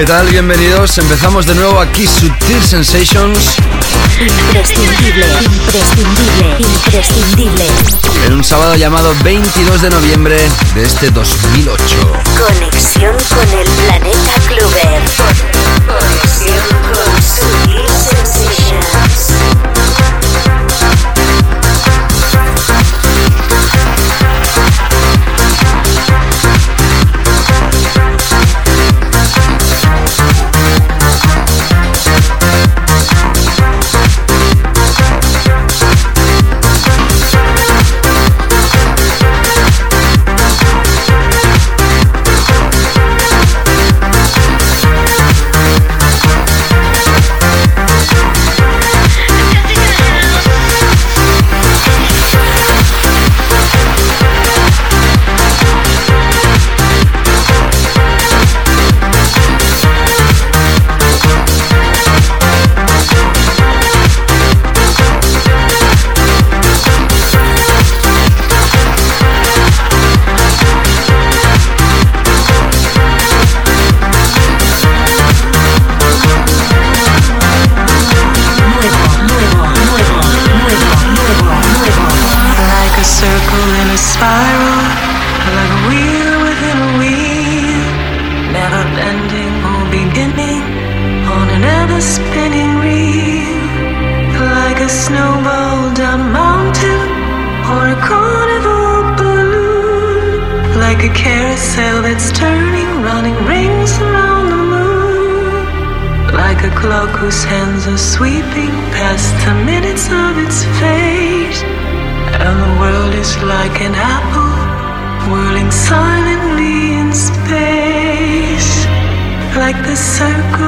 ¿Qué tal? Bienvenidos. Empezamos de nuevo aquí Sutil Sensations. Imprescindible, imprescindible, imprescindible. En un sábado llamado 22 de noviembre de este 2008. Conexión con el planeta Clover. Conexión con Sutil Sensations. Whose hands are sweeping past the minutes of its fate. And the world is like an apple whirling silently in space. Like the circles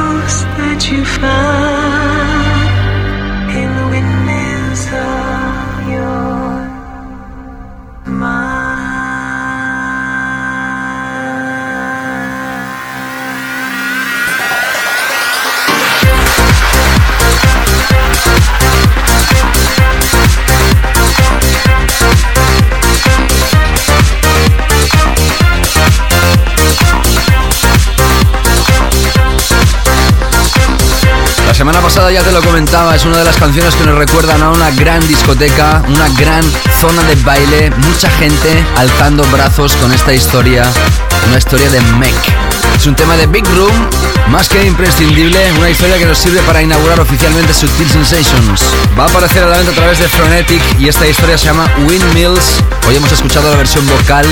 pasada ya te lo comentaba, es una de las canciones que nos recuerdan a una gran discoteca, una gran zona de baile, mucha gente alzando brazos con esta historia, una historia de Mech. Es un tema de Big Room, más que imprescindible, una historia que nos sirve para inaugurar oficialmente Sutil Sensations. Va a aparecer a la venta a través de Frenetic y esta historia se llama Windmills. Hoy hemos escuchado la versión vocal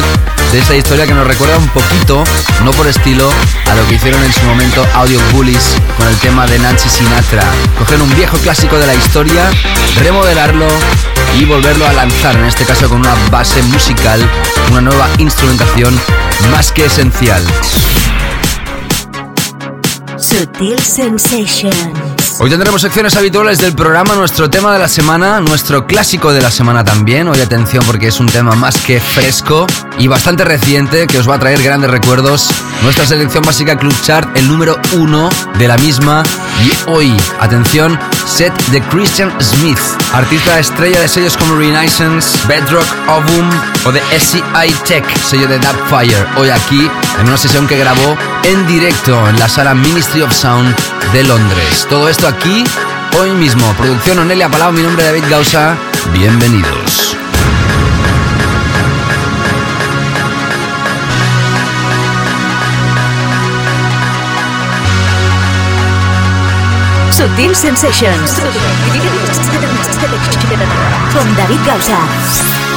de esta historia que nos recuerda un poquito, no por estilo, a lo que hicieron en su momento Audio Bullies con el tema de Nancy Sinatra. Coger un viejo clásico de la historia, remodelarlo y volverlo a lanzar, en este caso con una base musical, una nueva instrumentación más que esencial. Sutil Sensations. Hoy tendremos secciones habituales del programa, nuestro tema de la semana, nuestro clásico de la semana también. Hoy atención porque es un tema más que fresco y bastante reciente que os va a traer grandes recuerdos. Nuestra selección básica Club Chart, el número uno de la misma. Y hoy, atención, set de Christian Smith, artista estrella de sellos como Renaissance, Bedrock, Ovum o de SCI Tech, sello de Darkfire. Hoy aquí, en una sesión que grabó en directo en la sala Ministry of Sound de Londres. Todo esto aquí, hoy mismo. Producción Onelia Palau, mi nombre es David Gausa. Bienvenidos. Sutil Sensations. Con David Gausa.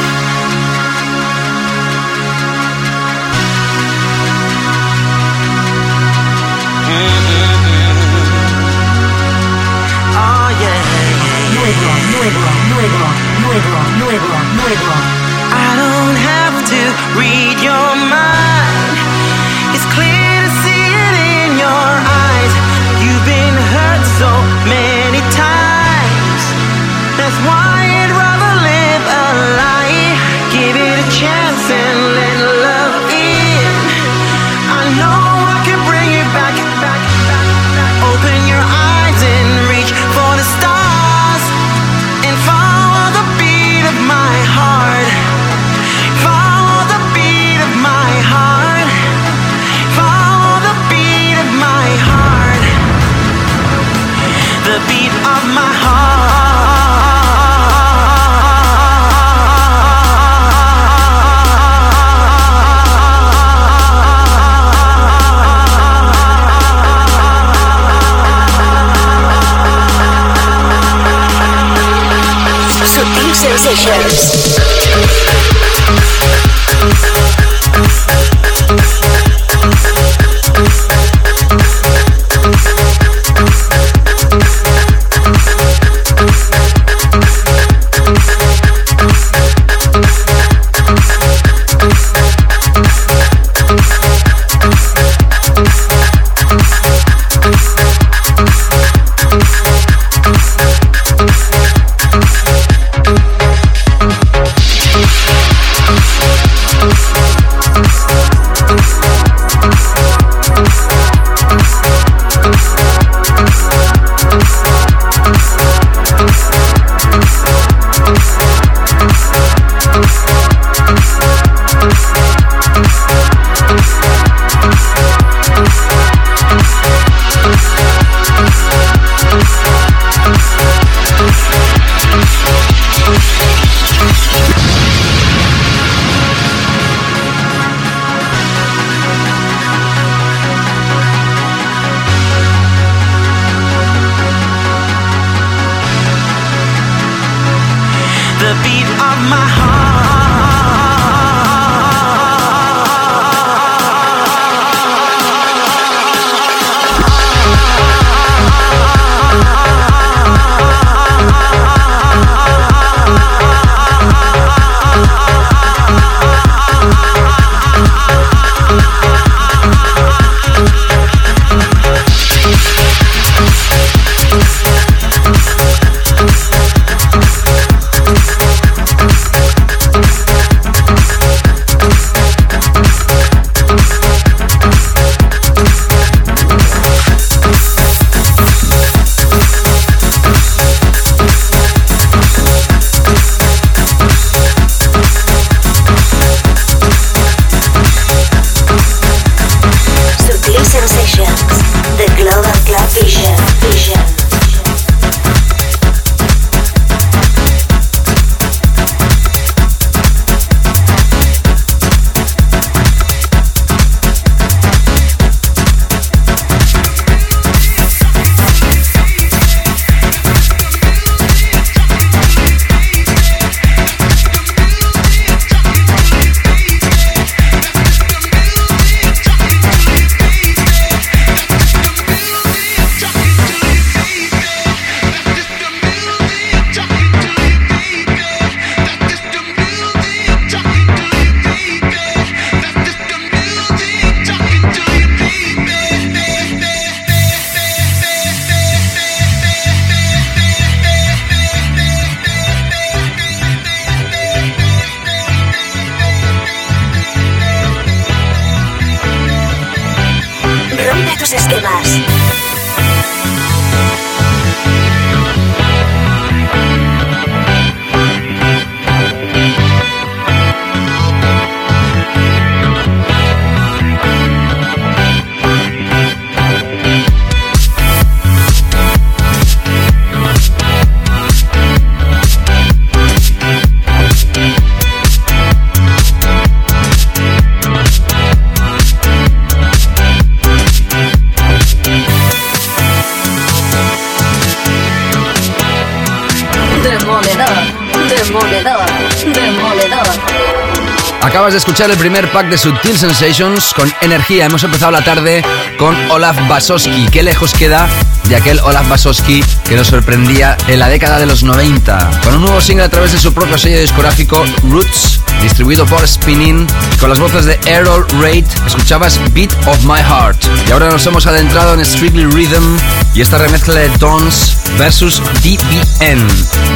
Acabas de escuchar el primer pack de Subtil Sensations con energía. Hemos empezado la tarde con Olaf Basoski. Qué lejos queda de aquel Olaf Basoski que nos sorprendía en la década de los 90. Con un nuevo single a través de su propio sello discográfico Roots, distribuido por Spinning, con las voces de Errol Raid, escuchabas Beat of My Heart. Y ahora nos hemos adentrado en Strictly Rhythm y esta remezcla de Dons versus DBN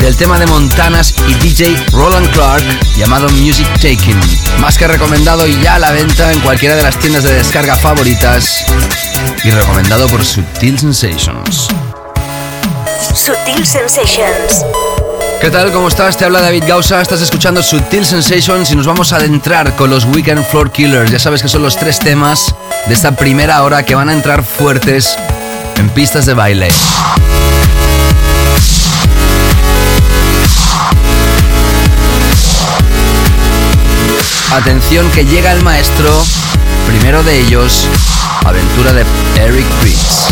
del tema de Montanas y DJ Roland Clark llamado Music Taking. Más que recomendado y ya a la venta en cualquiera de las tiendas de descarga favoritas y recomendado por Subtil Sensations. Subtil Sensations. ¿Qué tal? ¿Cómo estás? Te habla David Gausa, estás escuchando Subtil Sensations y nos vamos a adentrar con los Weekend Floor Killers. Ya sabes que son los tres temas de esta primera hora que van a entrar fuertes en pistas de baile. Atención que llega el maestro, primero de ellos, aventura de Eric Prydz.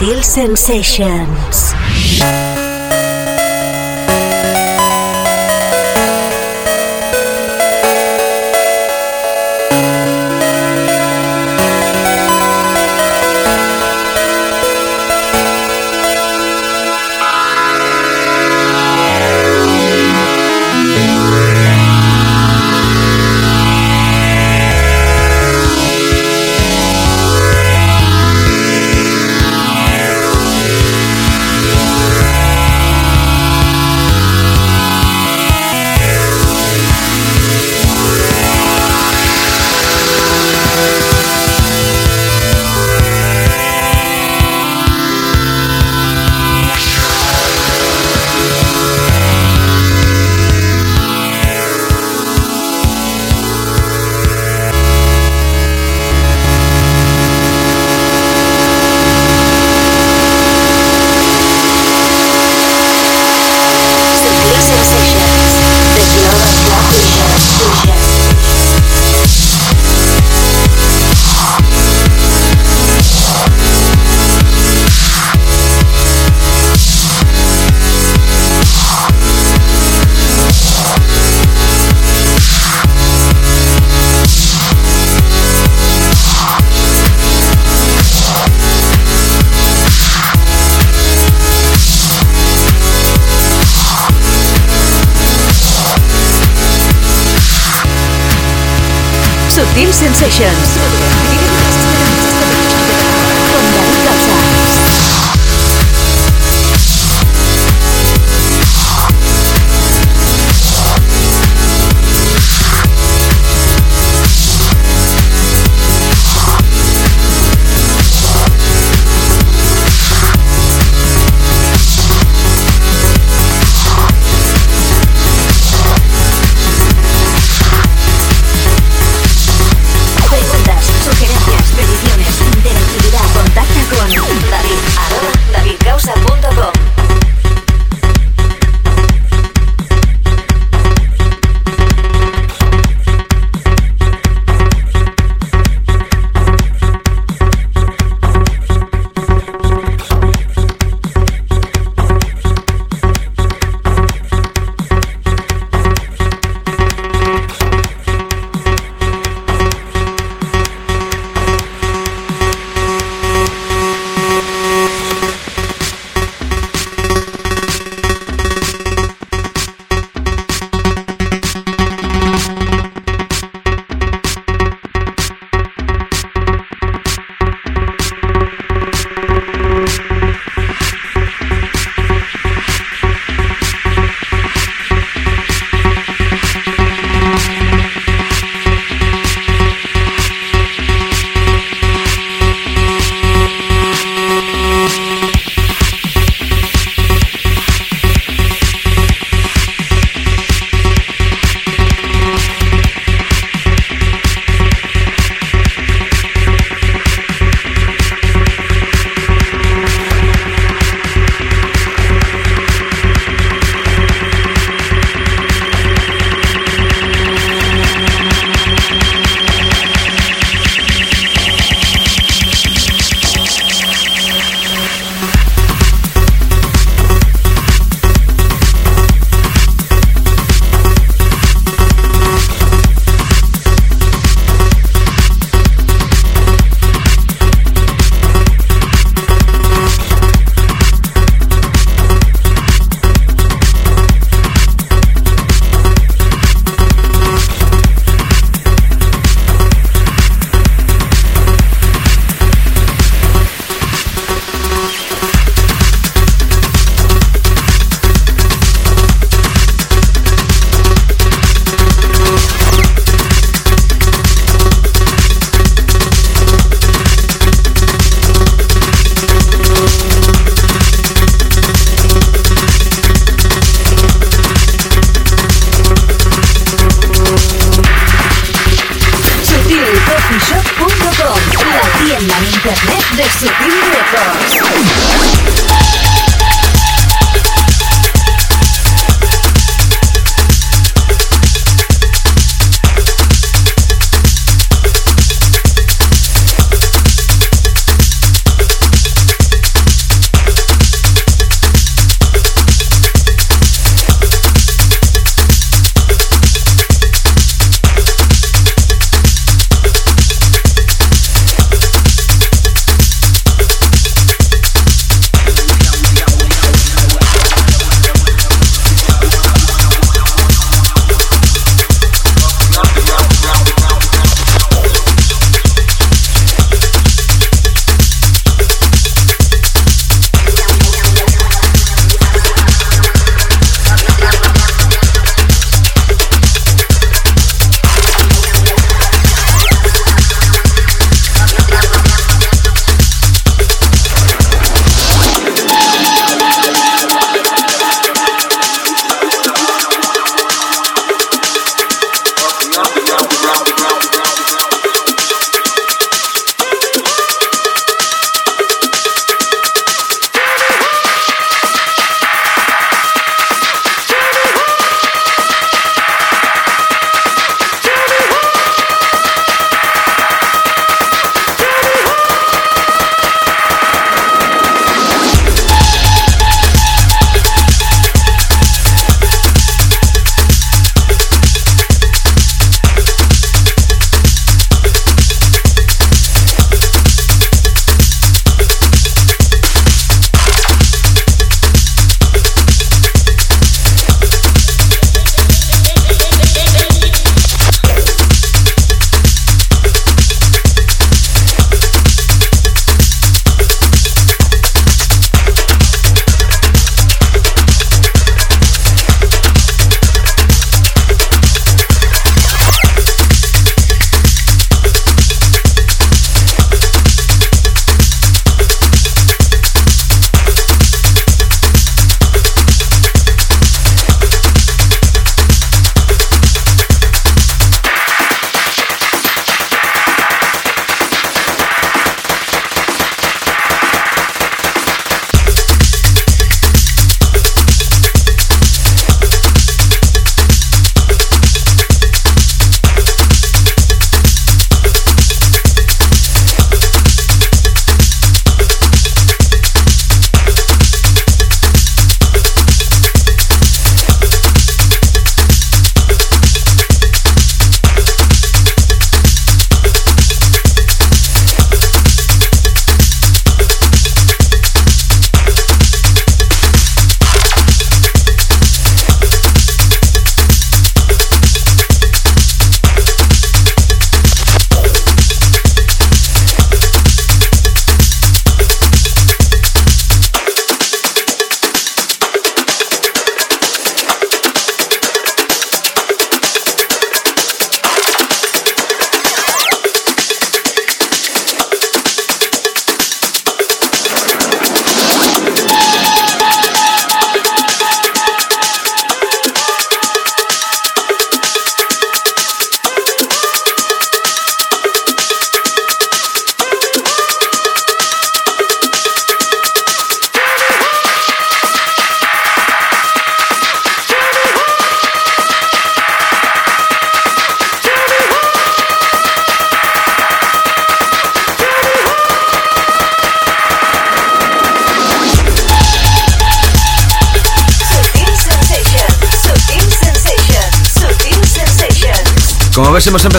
Sutil Sensations.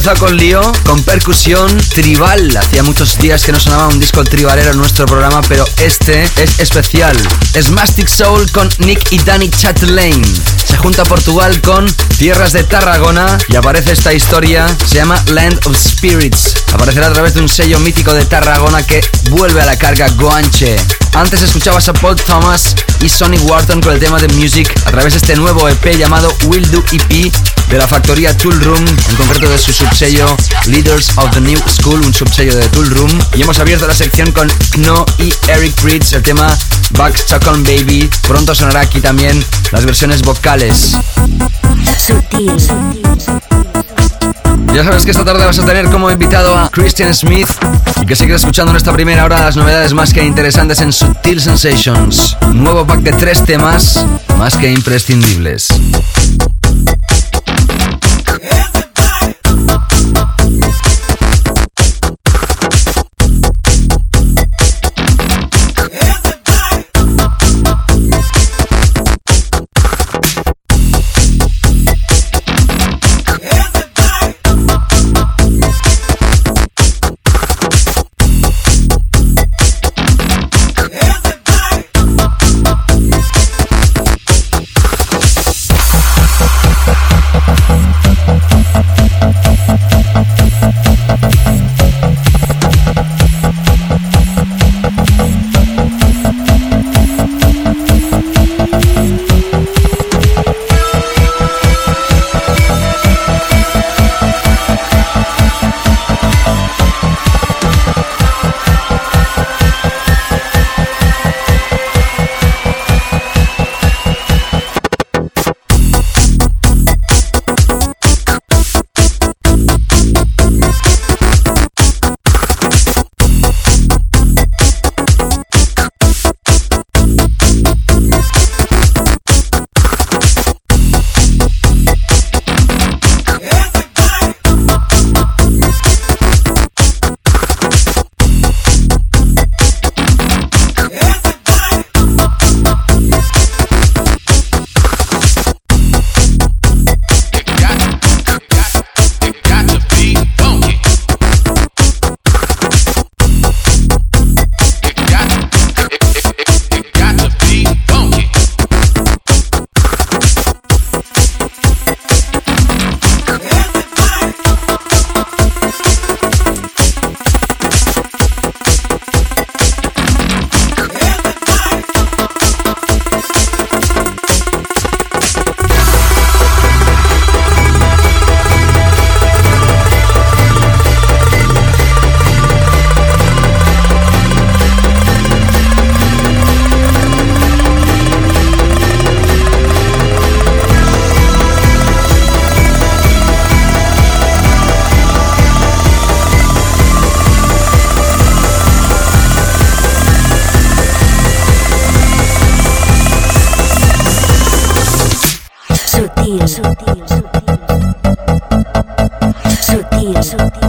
Empezado con lío, con percusión tribal. Hacía muchos días que no sonaba un disco tribalero en nuestro programa, pero este es especial. Es Mastic Soul con Nick y Danny Chatelain. Se junta Portugal con Tierras de Tarragona y aparece esta historia. Se llama Land of Spirits. Aparecerá a través de un sello mítico de Tarragona que vuelve a la carga Guanche. Antes escuchabas a Paul Thomas y Sonny Wharton con el tema de Music a través de este nuevo EP llamado Will Do EP de la factoría Tool Room, en concreto de su subsello Leaders of the New School, un subsello de Tool Room. Y hemos abierto la sección con Kno y Eric Bridge, el tema Back Stockholm Baby. Pronto sonará aquí también las versiones vocales. Ya sabes que esta tarde vas a tener como invitado a Christian Smith y que sigue escuchando en esta primera hora las novedades más que interesantes en Sutil Sensations. Un nuevo pack de tres temas más que imprescindibles. 也是。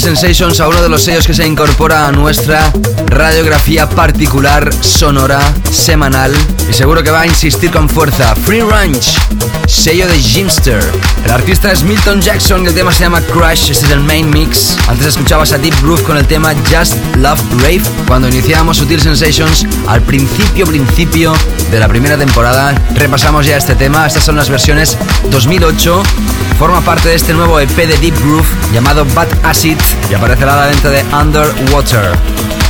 Sensations a uno de los sellos que se incorpora a nuestra radiografía particular sonora semanal y seguro que va a insistir con fuerza. Free Ranch, sello de Jimster. El artista es Milton Jackson el tema se llama Crush, este es el main mix. Antes escuchabas a Deep Groove con el tema Just Love Rave cuando iniciábamos Sutil Sensations al principio, principio de la primera temporada. Repasamos ya este tema, estas son las versiones 2008. Forma parte de este nuevo EP de Deep Groove llamado Bad Acid y aparecerá a la venta de Underwater.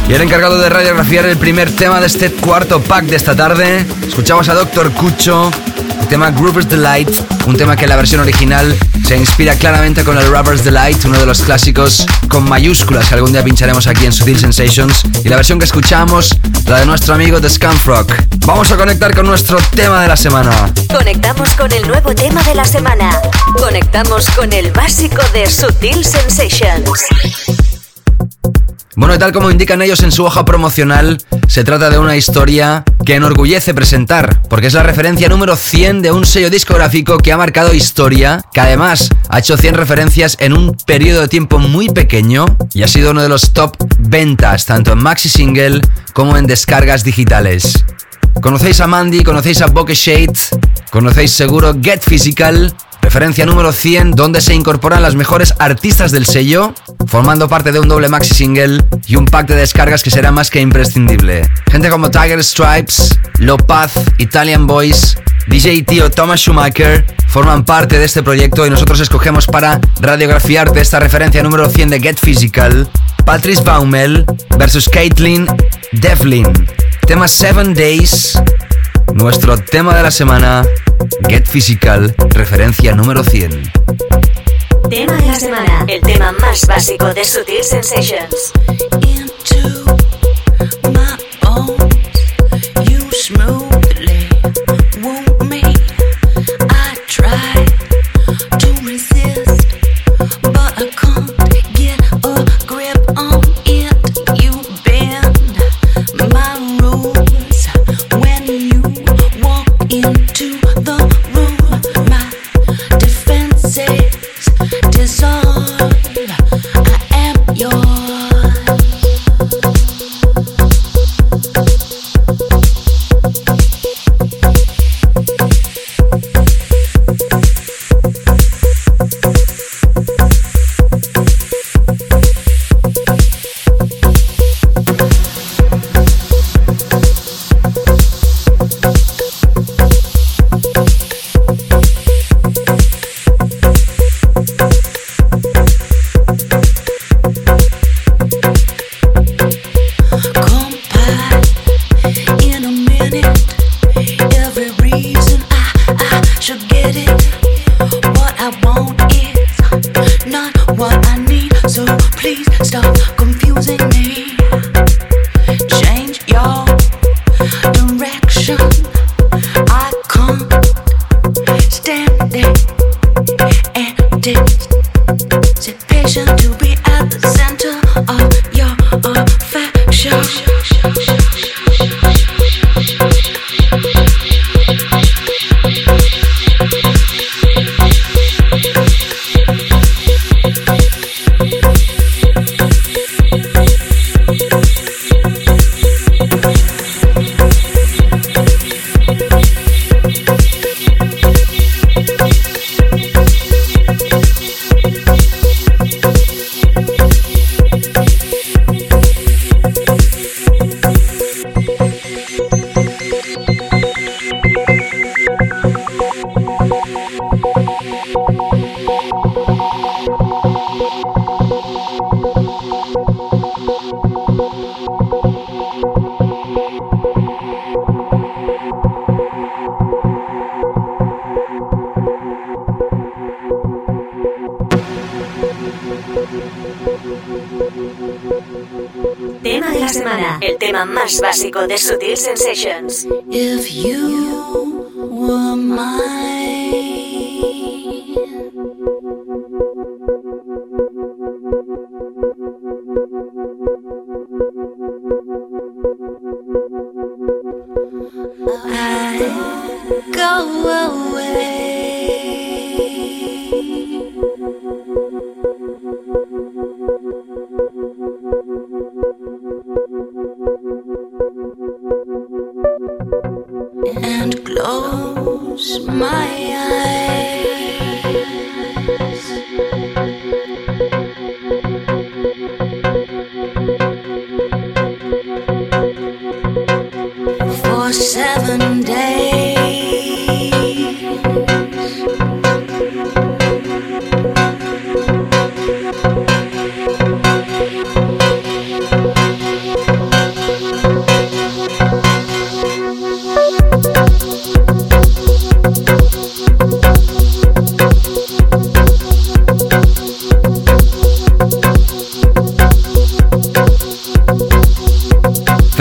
Y el encargado de radiografiar el primer tema de este cuarto pack de esta tarde, escuchamos a Dr. Cucho, el tema Groover's Delight, un tema que en la versión original se inspira claramente con el Rubber's Delight, uno de los clásicos con mayúsculas que algún día pincharemos aquí en Sutil Sensations. Y la versión que escuchamos, la de nuestro amigo The Scumfrog. Vamos a conectar con nuestro tema de la semana. Conectamos con el nuevo tema de la semana. Conectamos con el básico de Sutil Sensations. Bueno, y tal como indican ellos en su hoja promocional, se trata de una historia que enorgullece presentar, porque es la referencia número 100 de un sello discográfico que ha marcado historia, que además ha hecho 100 referencias en un periodo de tiempo muy pequeño y ha sido uno de los top ventas, tanto en maxi single como en descargas digitales. ¿Conocéis a Mandy? ¿Conocéis a Bokeh Shade? ¿Conocéis seguro Get Physical? Referencia número 100, donde se incorporan las mejores artistas del sello, formando parte de un doble maxi single y un pack de descargas que será más que imprescindible. Gente como Tiger Stripes, Lopaz, Italian Boys, DJ Tío Thomas Schumacher forman parte de este proyecto y nosotros escogemos para radiografiarte esta referencia número 100 de Get Physical, Patrice Baumel versus Caitlin Devlin. Tema 7 Days, nuestro tema de la semana, Get Physical, referencia número 100. Tema de la semana. El tema más básico de Sutil Sensations. into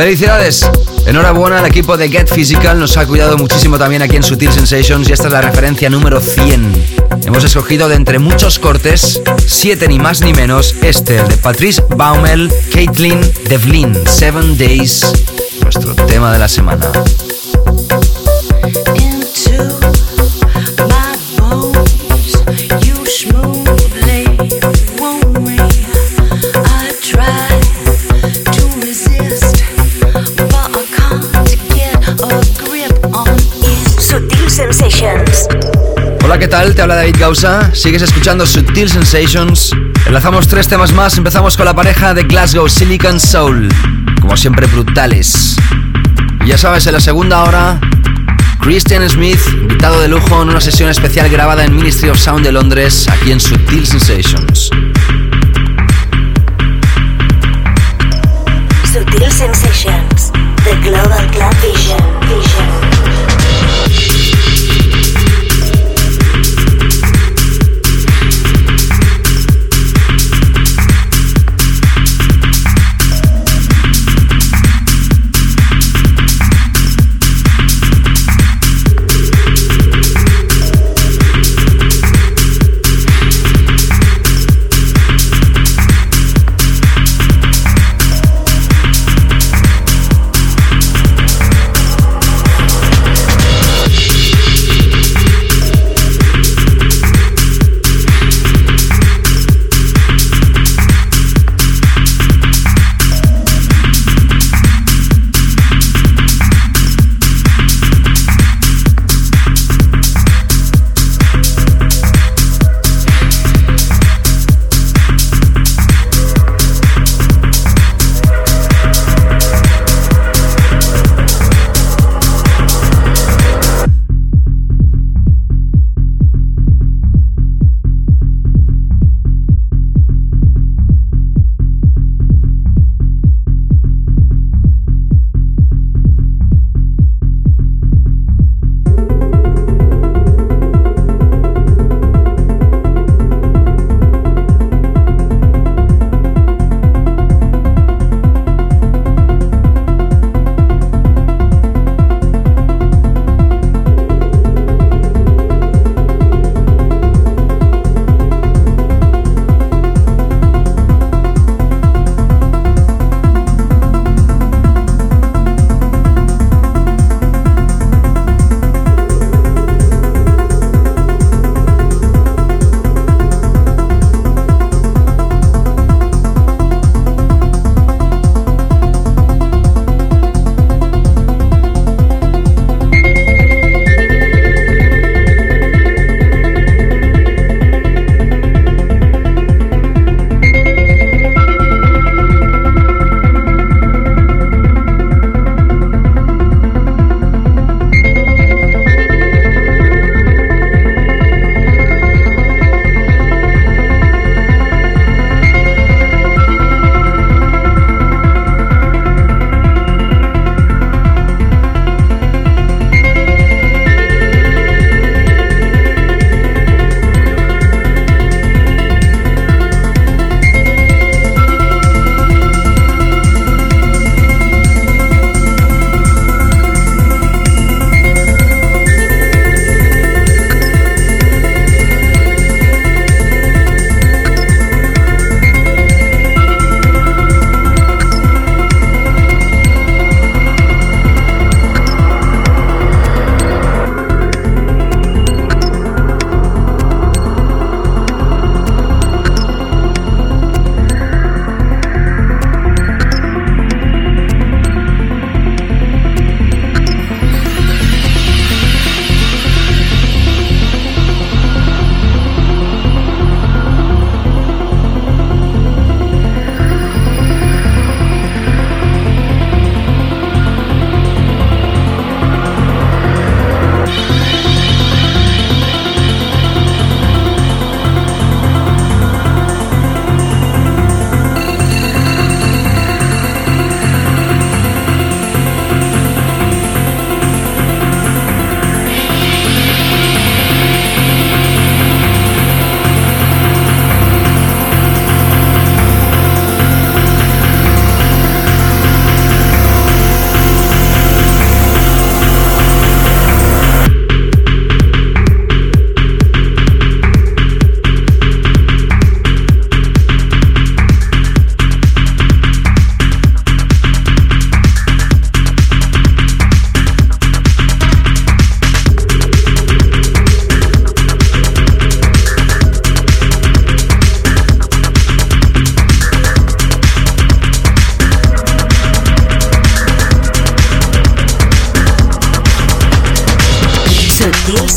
Felicidades. Enhorabuena al equipo de Get Physical, nos ha cuidado muchísimo también aquí en Sutil Sensations y esta es la referencia número 100. Hemos escogido de entre muchos cortes, 7 ni más ni menos, este, el de Patrice Baumel, Caitlin Devlin, Seven Days, nuestro tema de la semana. Tal? Te habla David Gausa. Sigues escuchando Sutil Sensations. Enlazamos tres temas más. Empezamos con la pareja de Glasgow Silicon Soul. Como siempre, brutales. ya sabes, en la segunda hora, Christian Smith, invitado de lujo en una sesión especial grabada en Ministry of Sound de Londres, aquí en Sutil Sensations. Sutil Sensations, The Global Club. Vision.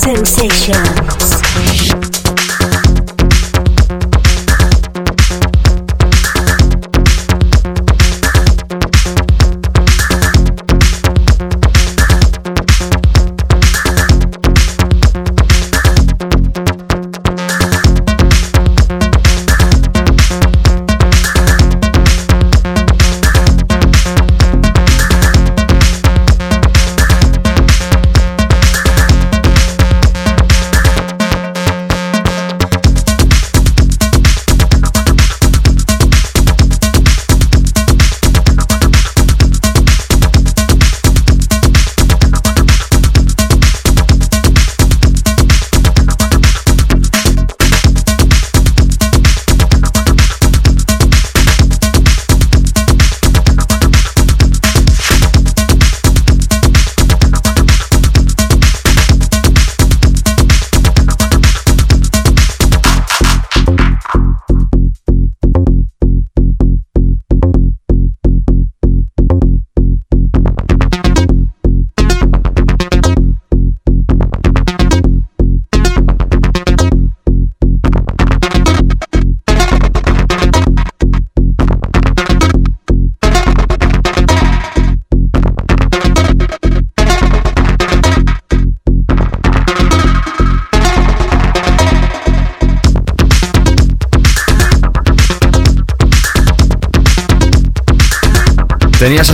Sensations.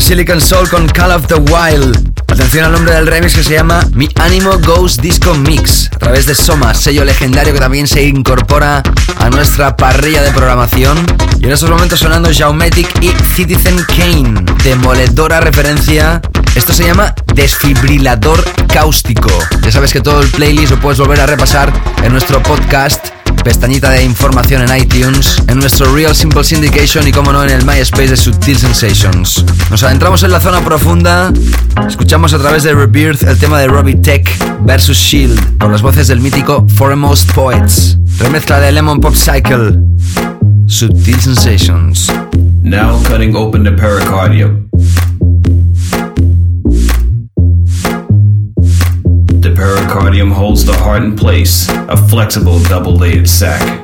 Silicon Soul con Call of the Wild. Atención al nombre del remix que se llama Mi Animo Goes Disco Mix, a través de Soma, sello legendario que también se incorpora a nuestra parrilla de programación. Y en estos momentos sonando Jaumetic y Citizen Kane, demoledora referencia. Esto se llama Desfibrilador Cáustico. Ya sabes que todo el playlist lo puedes volver a repasar en nuestro podcast pestañita de información en iTunes, en nuestro Real Simple Syndication y como no en el MySpace de Subtil Sensations. Nos adentramos en la zona profunda, escuchamos a través de Rebirth el tema de Robbie Tech versus Shield con las voces del mítico Foremost Poets. Remezcla de Lemon Pop Cycle. Subtil Sensations. Now cutting open the pericardium. Holds in place, a flexible double-layered sac.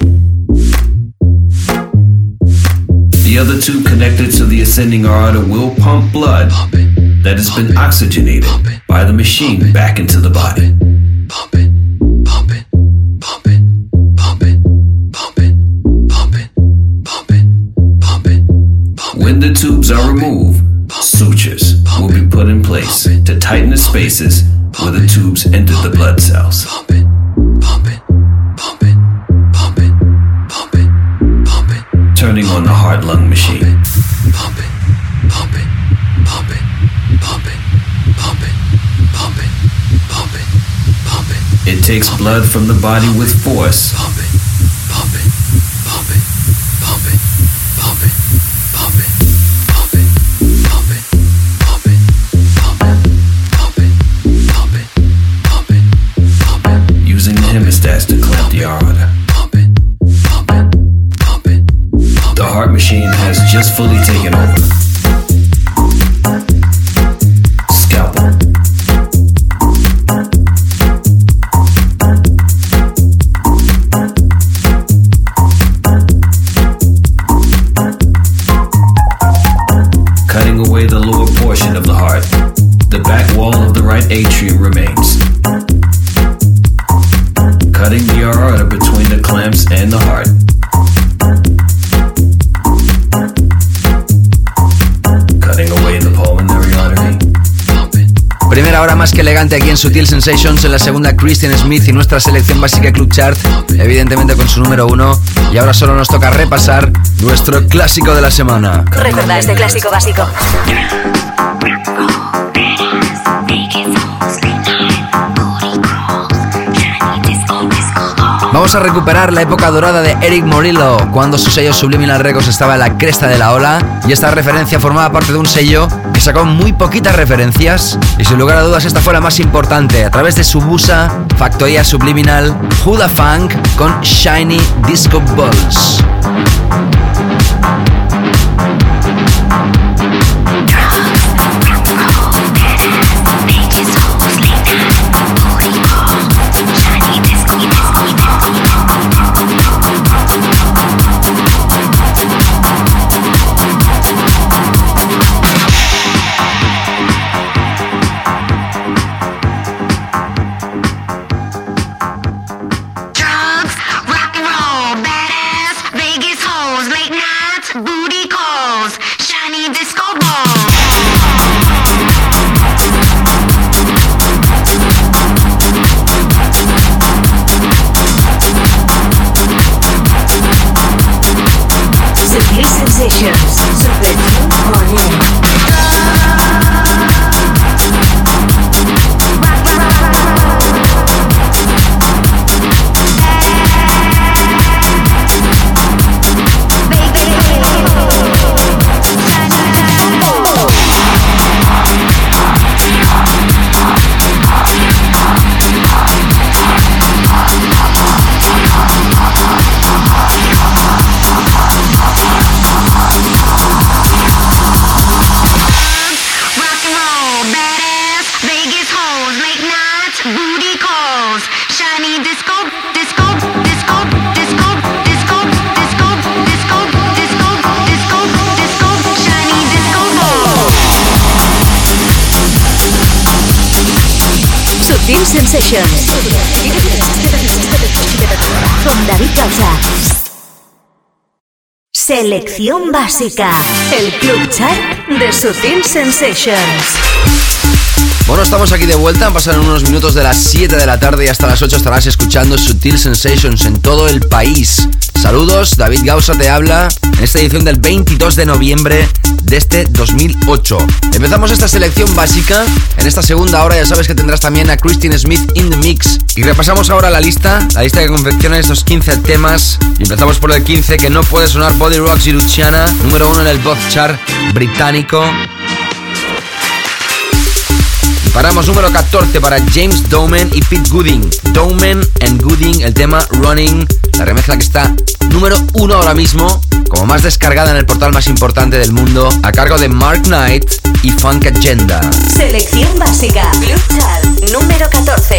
The other tube connected to the ascending aorta will pump blood that has been oxygenated by the machine back into the body. When the tubes are removed, sutures will be put in place to tighten the spaces where the tubes enter the blood cells. blood from the body with force. Pump it, it, pump pump it, pump it, pump it, pump it, pump it, pump it. Using hemostats to clamp the aorta. Pump it, pump it, pump it, pump it. The heart machine has just fully taken. Elegante aquí en Sutil Sensations, en la segunda Christian Smith y nuestra selección básica Club Chart, evidentemente con su número uno. Y ahora solo nos toca repasar nuestro clásico de la semana. Recuerda este clásico básico. Vamos a recuperar la época dorada de Eric Morillo, cuando su sello Subliminal Records estaba en la cresta de la ola, y esta referencia formaba parte de un sello que sacó muy poquitas referencias, y sin lugar a dudas esta fue la más importante, a través de su busa, Factoría Subliminal, Huda Funk con Shiny Disco Balls. Selección básica. El club chat de Sutil Sensations. Bueno, estamos aquí de vuelta, pasan unos minutos de las 7 de la tarde y hasta las 8 estarás escuchando Sutil Sensations en todo el país. Saludos, David Gausa te habla en esta edición del 22 de noviembre de este 2008. Empezamos esta selección básica. En esta segunda hora ya sabes que tendrás también a Christine Smith in the Mix. Y repasamos ahora la lista, la lista que confecciona estos 15 temas. Y empezamos por el 15 que no puede sonar Body Rocks y Luciana, número 1 en el Bob Chart británico. Paramos número 14 para James Doman y Pete Gooding. Doman and Gooding, el tema Running, la remezcla que está número 1 ahora mismo, como más descargada en el portal más importante del mundo, a cargo de Mark Knight y Funk Agenda. Selección básica, Blue número 14.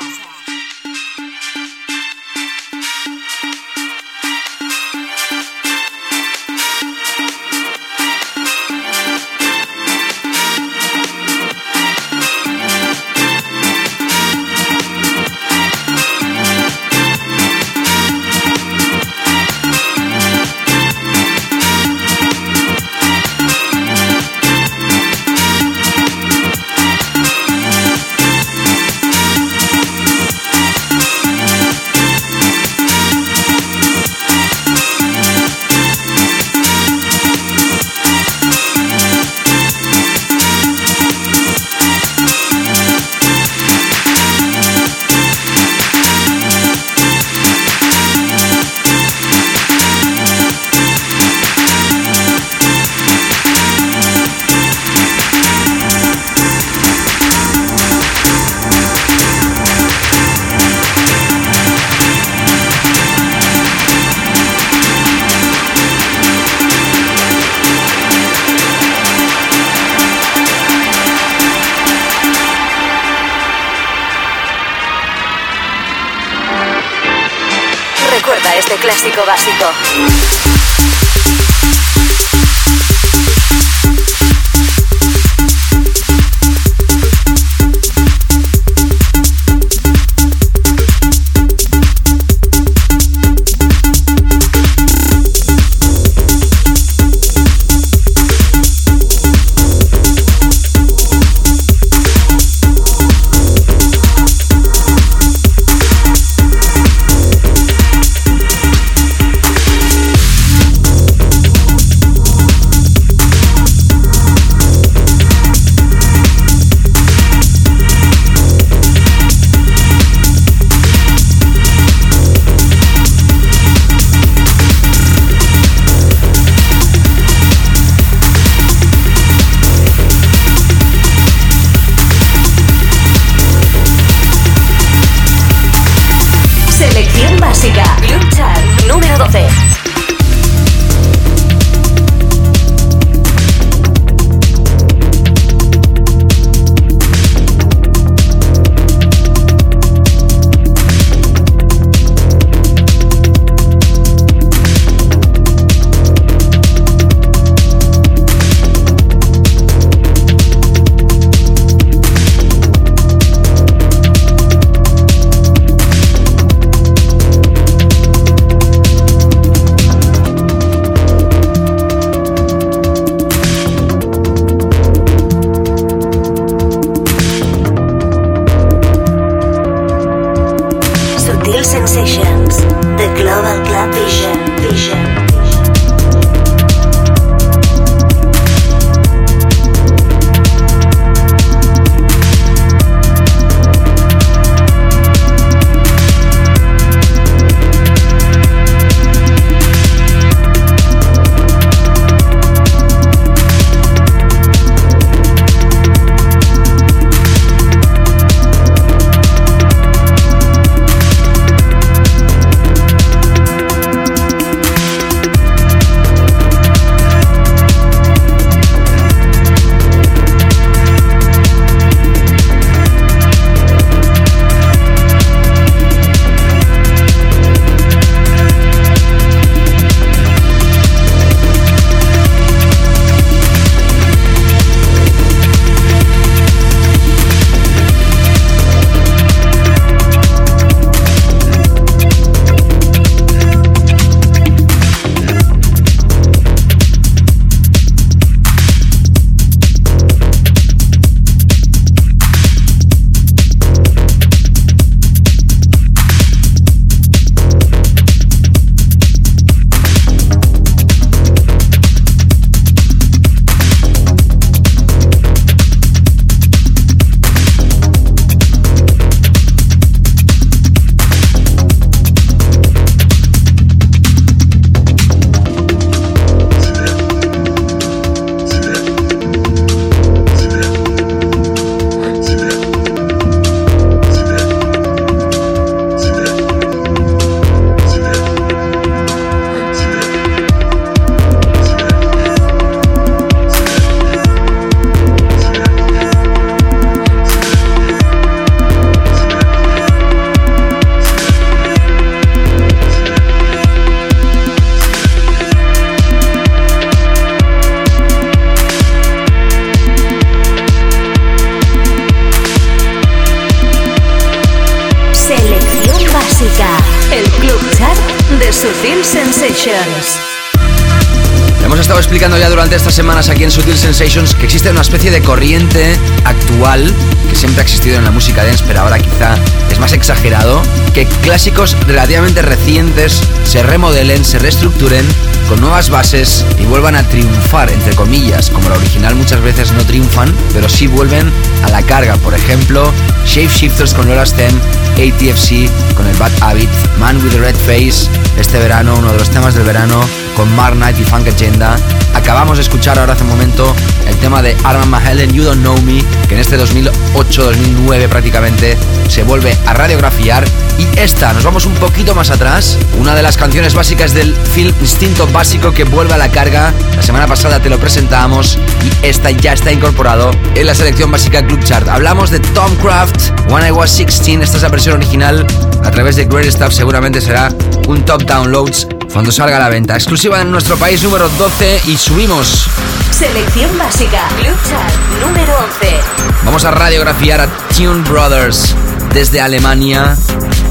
Durante estas semanas aquí en Sutil Sensations que existe una especie de corriente actual que siempre ha existido en la música dance, pero ahora quizá es más exagerado, que clásicos relativamente recientes se remodelen, se reestructuren con nuevas bases y vuelvan a triunfar, entre comillas, como la original muchas veces no triunfan, pero sí vuelven a la carga. Por ejemplo, Shape Shifters con Lola Stem, ATFC con el Bad Habit, Man with a Red Face, este verano, uno de los temas del verano, con Mark Knight y Funk Agenda. Acabamos de escuchar ahora hace un momento el tema de Arman Mahalen, You Don't Know Me, que en este 2008-2009 prácticamente se vuelve a radiografiar. Y esta, nos vamos un poquito más atrás, una de las canciones básicas del film Instinto Básico que vuelve a la carga. La semana pasada te lo presentábamos y esta ya está incorporado en la selección básica Club Chart. Hablamos de Tom Craft, When I Was 16, esta es la versión original a través de Great Stuff, seguramente será un top downloads cuando salga a la venta. Exclusiva en nuestro país número 12 y subimos. Selección básica. Club Chart número 11. Vamos a radiografiar a Tune Brothers desde Alemania.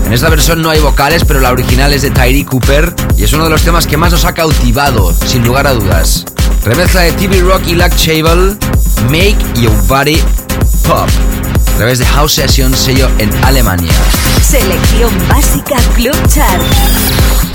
En esta versión no hay vocales, pero la original es de Tyree Cooper y es uno de los temas que más nos ha cautivado, sin lugar a dudas. Remezcla de TV Rock y Luck Chable, Make Your Body Pop. A través de House Session, sello en Alemania. Selección básica Club Chart.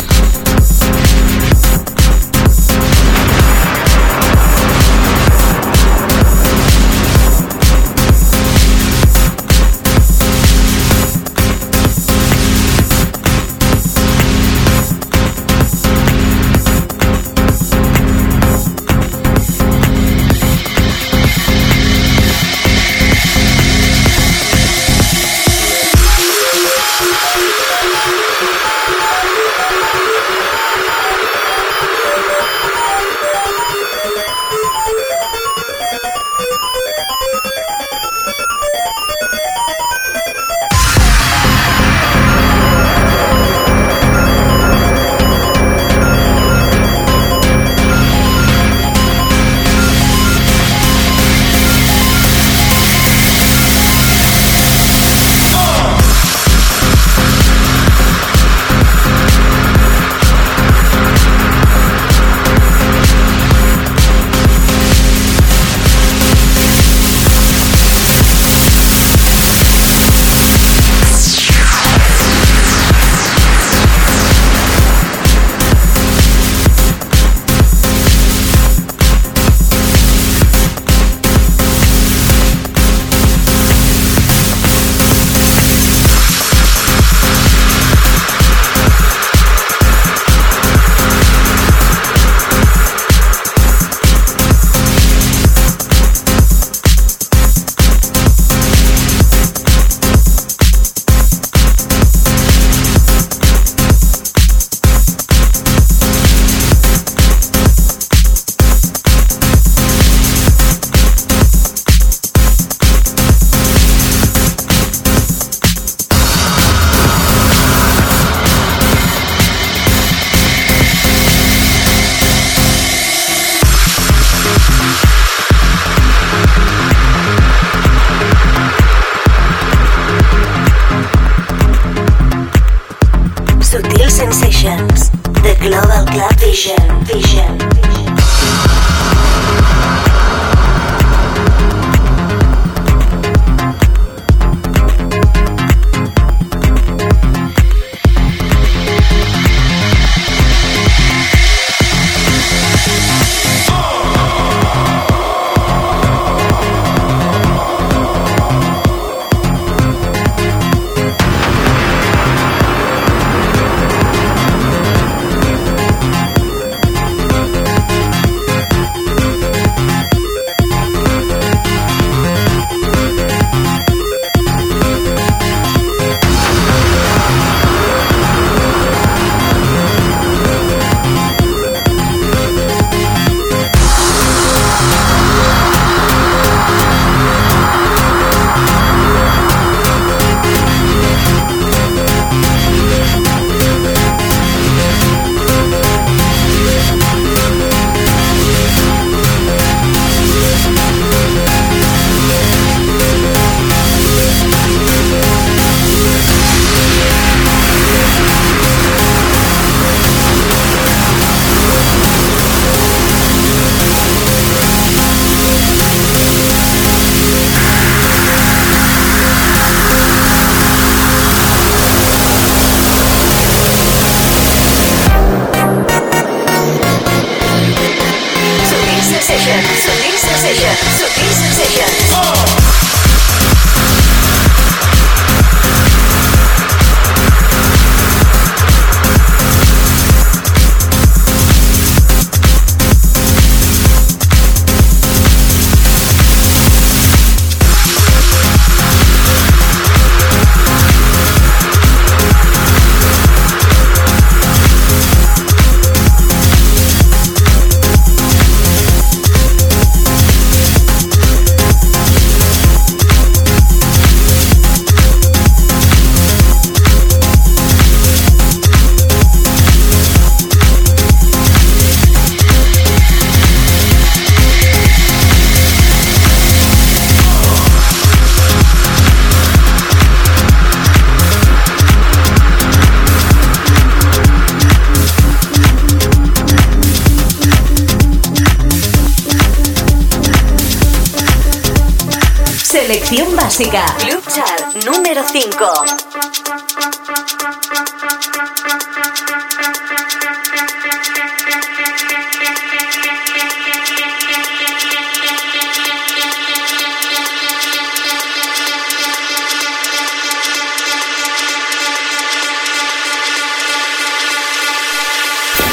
Selección básica. Club Chart número 5.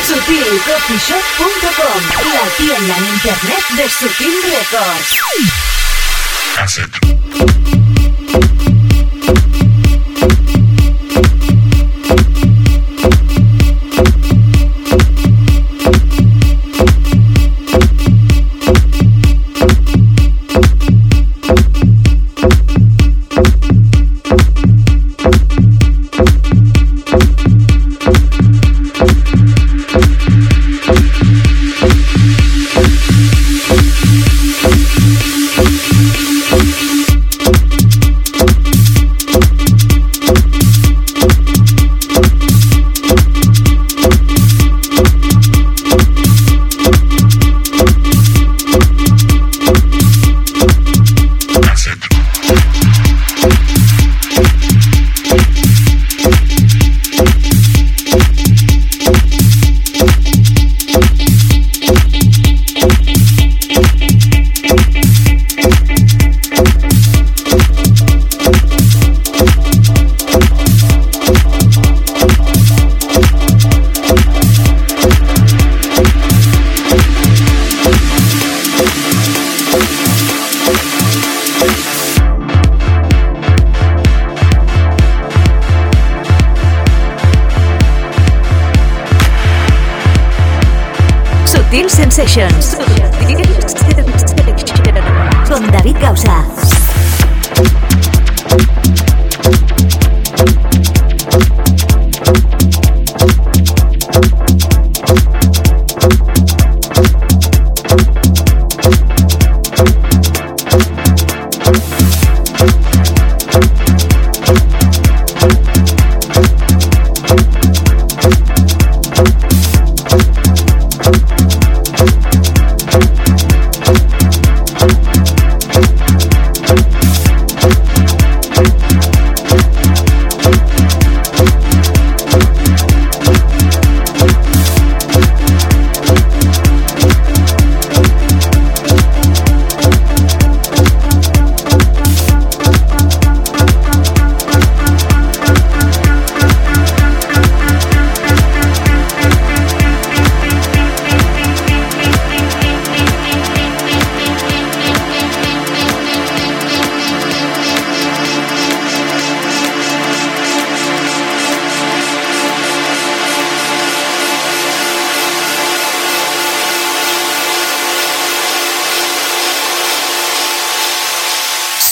SutilCoffeeShop.com, la tienda en internet de Sutil Records.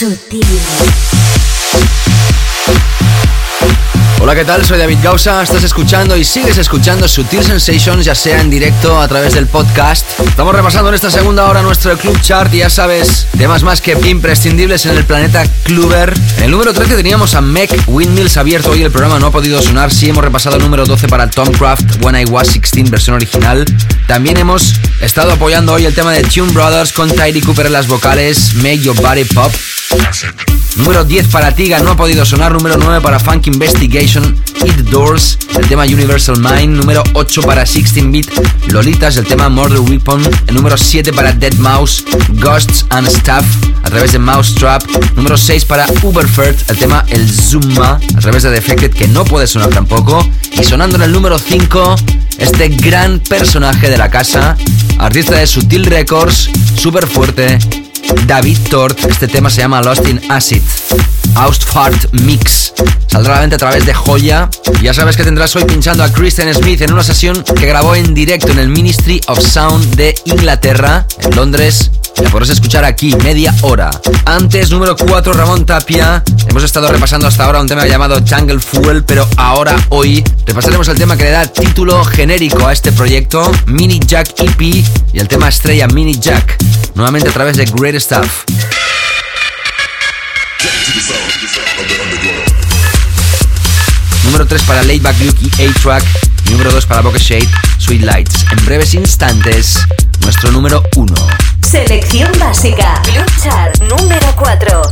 sutil. Hola, ¿qué tal? Soy David Gausa, estás escuchando y sigues escuchando Sutil Sensations, ya sea en directo a través del podcast. Estamos repasando en esta segunda hora nuestro Club Chart y ya sabes, temas más que imprescindibles en el planeta Cluber. En el número 13 teníamos a Meg Windmills abierto, hoy el programa no ha podido sonar, sí hemos repasado el número 12 para Tom Craft, When I Was 16, versión original. También hemos estado apoyando hoy el tema de Tune Brothers con Tidy Cooper en las vocales, Make Your Body Pop. Número 10 para Tiga, no ha podido sonar. Número 9 para Funk Investigation, Hit Doors, el tema Universal Mind. Número 8 para 16-Bit, Lolitas, el tema Murder Weapon. El número 7 para Dead Mouse, Ghosts and Stuff, a través de Mousetrap. Número 6 para Uberfert, el tema El Zuma, a través de Defected, que no puede sonar tampoco. Y sonando en el número 5, este gran personaje de la casa, artista de Sutil Records, súper fuerte, David Tort. Este tema se llama Lost in Acid. Ausfart Mix. Saldrá a la venta a través de Joya. Ya sabes que tendrás hoy pinchando a Kristen Smith en una sesión que grabó en directo en el Ministry of Sound de Inglaterra, en Londres. La podrás escuchar aquí, media hora. Antes, número 4, Ramón Tapia. Hemos estado repasando hasta ahora un tema llamado Jungle Fuel, pero ahora, hoy, repasaremos el tema que le da título genérico a este proyecto, Mini Jack EP, y el tema estrella Mini Jack, nuevamente a través de Great Stuff. Número 3 para Laidback Luke y A-Track. Número 2 para Bokeh Shade, Sweet Lights. En breves instantes, nuestro número 1. Selección básica. Club Chart número 4.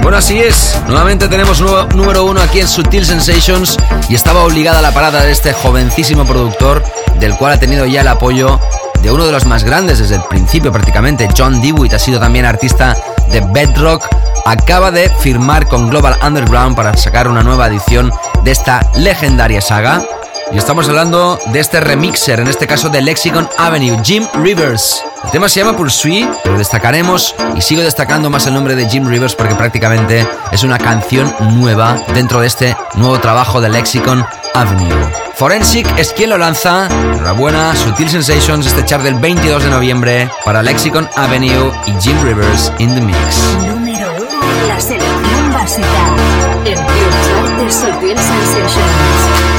Bueno, así es. Nuevamente tenemos número uno aquí en Sutil Sensations y estaba obligada a la parada de este jovencísimo productor, del cual ha tenido ya el apoyo de uno de los más grandes desde el principio prácticamente. John Dewitt ha sido también artista de Bedrock. Acaba de firmar con Global Underground para sacar una nueva edición de esta legendaria saga. Y estamos hablando de este remixer, en este caso de Lexicon Avenue, Jim Rivers. Tema se llama Pursuit, pero destacaremos y sigo destacando más el nombre de Jim Rivers porque prácticamente es una canción nueva dentro de este nuevo trabajo de Lexicon Avenue. Forensic es quien lo lanza. Enhorabuena, Sutil Sensations, este chart del 22 de noviembre para Lexicon Avenue y Jim Rivers in the Mix. Número 1, la selección básica. De Sutil Sensations.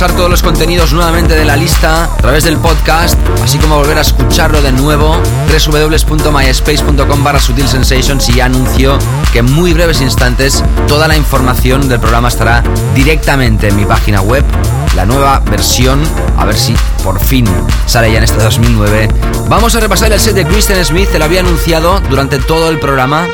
Repasar todos los contenidos nuevamente de la lista a través del podcast, así como volver a escucharlo de nuevo. www.myspace.com barra Sutil Sensations y anuncio que en muy breves instantes toda la información del programa estará directamente en mi página web. La nueva versión, a ver si por fin sale ya en este 2009. Vamos a repasar el set de Christian Smith, te lo había anunciado durante todo el programa.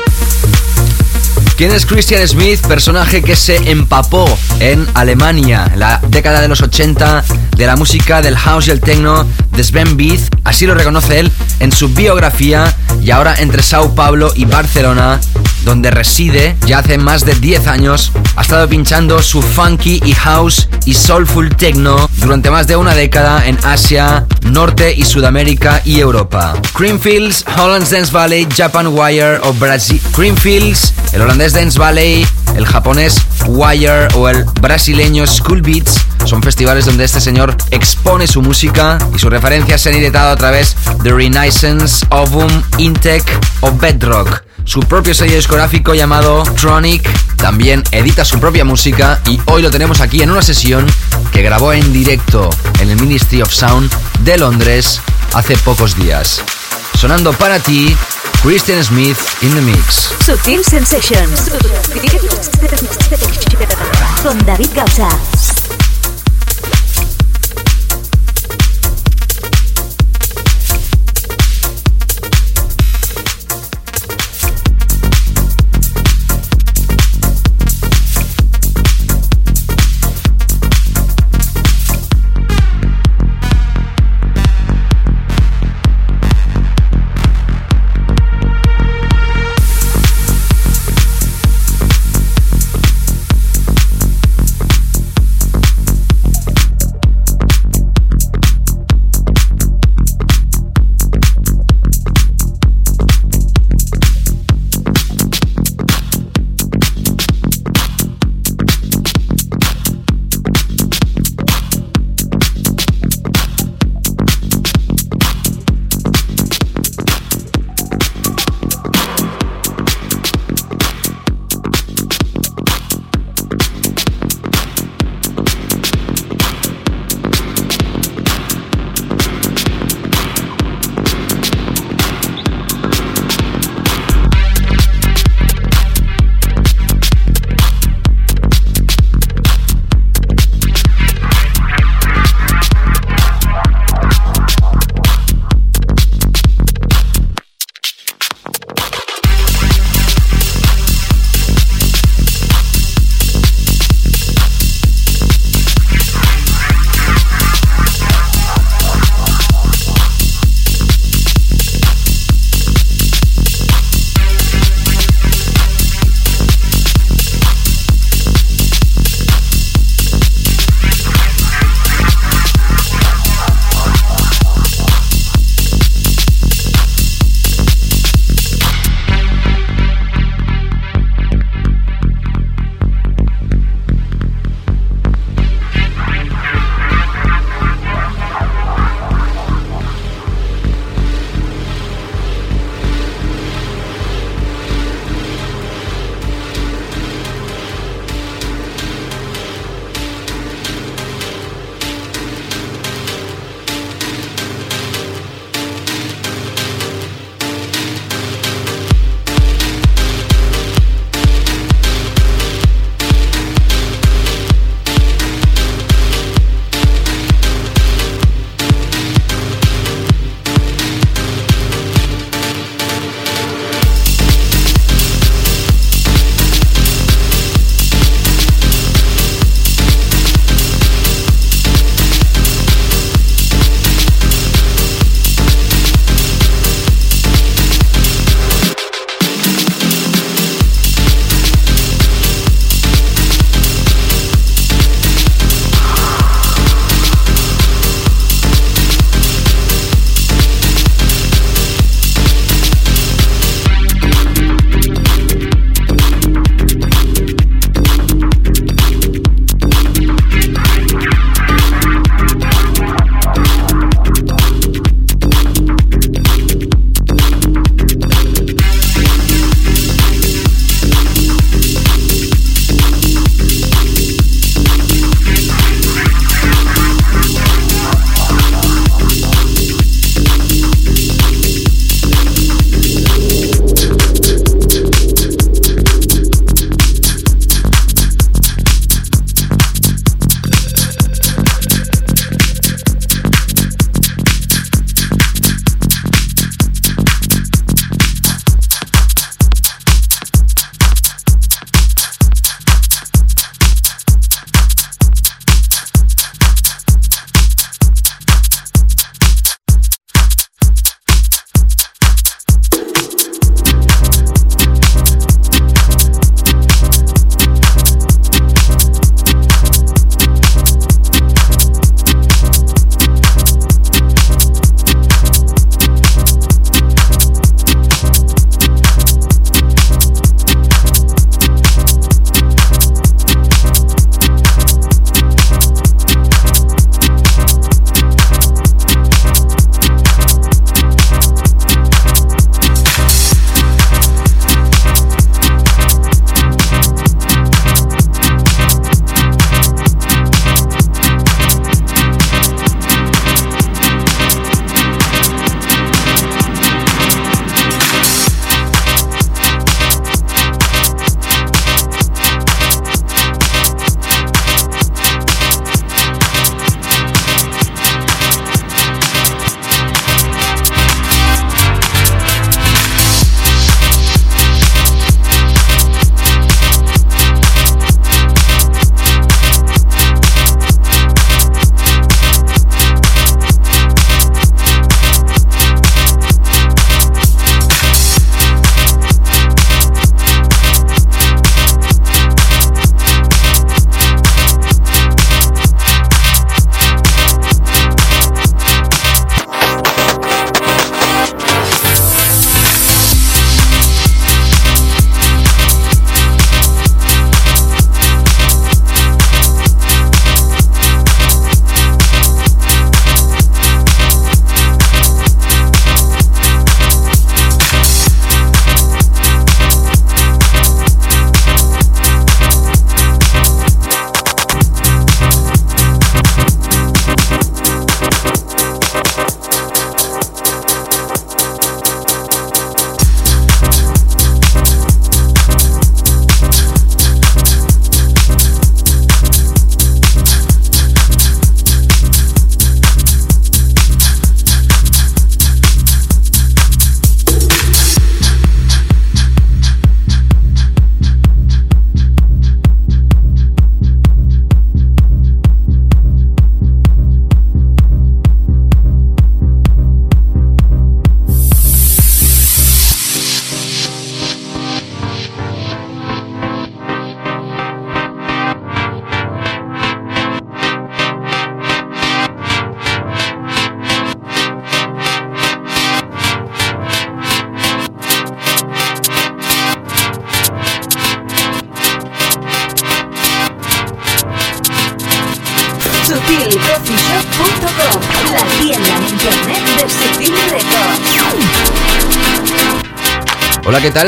¿Quién es Christian Smith? Personaje que se empapó en Alemania la década de los 80 de la música del house y el techno de Sven Beat, así lo reconoce él en su biografía y ahora entre Sao Paulo y Barcelona, donde reside ya hace más de 10 años, ha estado pinchando su funky y house y soulful techno durante más de una década en Asia, Norte y Sudamérica y Europa. Creamfields, Holland's Dance Valley, Japan Wire o Brasil. Creamfields, el holandés Dance Valley, el japonés Wire o el brasileño School Beats son festivales donde este señor expone su música y sus referencias se han editado a través de Renaissance, Ovum, Intec o Bedrock. Su propio sello discográfico llamado Tronic también edita su propia música y hoy lo tenemos aquí en una sesión que grabó en directo en el Ministry of Sound de Londres hace pocos días. Sonando para ti, Christian Smith in the mix. Sutil Sensations. Con David Gausa.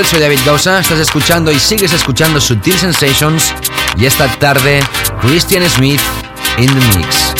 Soy David Gausa, estás escuchando y sigues escuchando Sutil Sensations y esta tarde Christian Smith in the mix.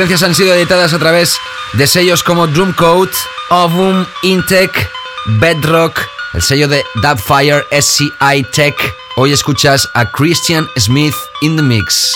Referencias han sido editadas a través de sellos como Drumcode, Ovum, Intec, Bedrock, el sello de Dubfire SCI Tech. Hoy escuchas a Christian Smith in the Mix.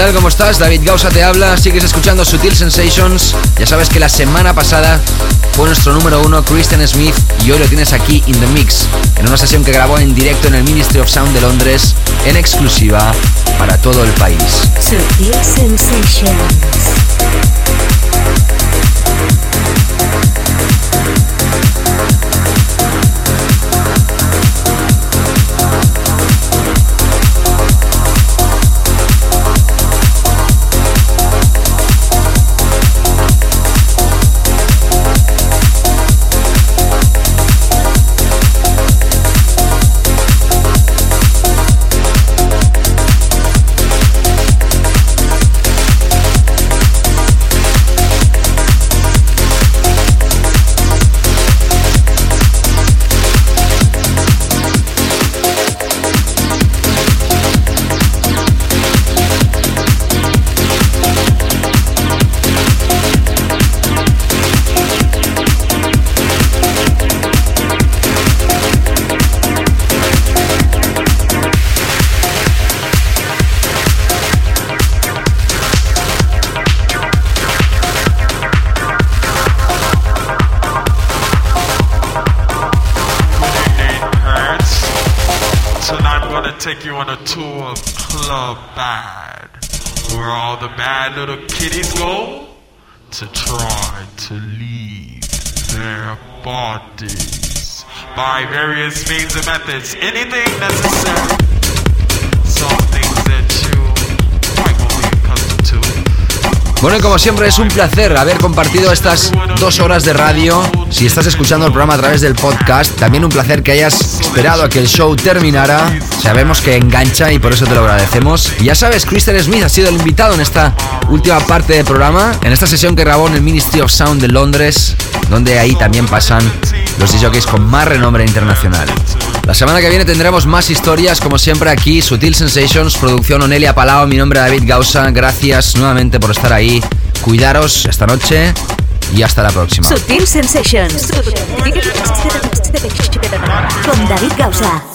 Tal? ¿Cómo estás? David Gausa te habla. Sigues escuchando Sutil Sensations. Ya sabes que la semana pasada fue nuestro número uno Christian Smith y hoy lo tienes aquí in the mix en una sesión que grabó en directo en el Ministry of Sound de Londres en exclusiva para todo el país. Sutil Sensations. By various means and methods. Anything necessary. Bueno, y como siempre es un placer haber compartido estas dos horas de radio. Si estás escuchando el programa a través del podcast, también un placer que hayas esperado a que el show terminara. Sabemos que engancha y por eso te lo agradecemos. Ya sabes, Christian Smith ha sido el invitado en esta última parte del programa, en esta sesión que grabó en el Ministry of Sound de Londres, donde ahí también pasan los DJs con más renombre internacional. La semana que viene tendremos más historias, como siempre aquí, Sutil Sensations, producción Onelia Palao, mi nombre es David Gausa, gracias nuevamente por estar ahí, cuidaros esta noche y hasta la próxima. Sutil Sensations. Con David Gausa.